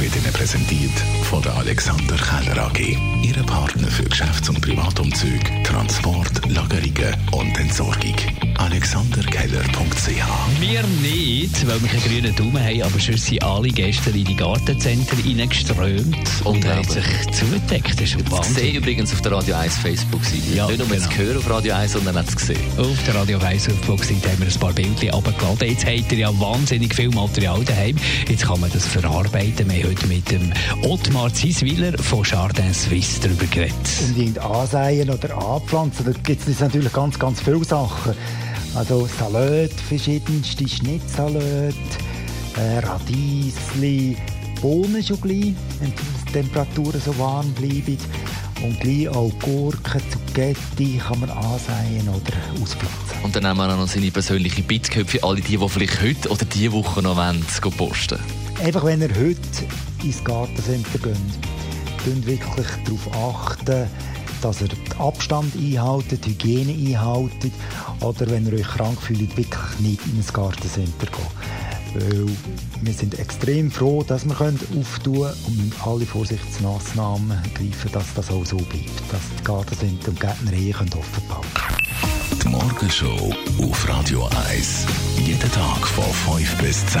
wird Ihnen präsentiert von der Alexander Keller AG. Ihre Partner für Geschäfts- und Privatumzug, Transport, Lagerungen und Entsorgung. AlexanderKeller.ch Wir nicht, weil wir keinen grünen Daumen haben, aber sonst sind alle gestern in die Gartencenter reingeströmt und haben sich zugedeckt. Das ist Ich Wahnsinn. sehe übrigens auf der Radio 1 Facebook-Seite. Ja, Nicht nur genau. zu hören auf Radio 1, sondern auch zu sehen. Auf der Radio Weiss Facebook-Seite haben wir ein paar Bildchen runtergeladen. Jetzt habt ihr ja wahnsinnig viel Material daheim. Jetzt kann man das verarbeiten. Wir heute mit dem Ottmar Zieswiller von Jardin Suisse darüber geredet. unbedingt ansäen oder anpflanzen. Da gibt es natürlich ganz, ganz viele Sachen. Also Salat, verschiedenste Schnittsalat, äh, Radiesli, Bohnen schon gleich, wenn die Temperaturen so warm bleiben. Und gleich auch Gurken, Zucchetti kann man ansäen oder auspflanzen. Und dann haben wir auch noch seine persönliche Bitköpfe, alle die, die vielleicht heute oder diese Woche noch wollen, zu posten. Einfach wenn ihr heute ins Gartencenter geht, tun wirklich darauf achten, dass ihr den Abstand einhaltet, die Hygiene einhaltet oder wenn ihr euch krank fühlt, wirklich nicht in ein Gartencenter gehen. Weil wir sind extrem froh, dass wir können auftun können und alle Vorsichtsmaßnahmen greifen, dass das auch so bleibt, dass die Gartencenter und Gärtnereien können offen behalten Die Morgenshow auf Radio 1. Jeden Tag von 5 bis 10.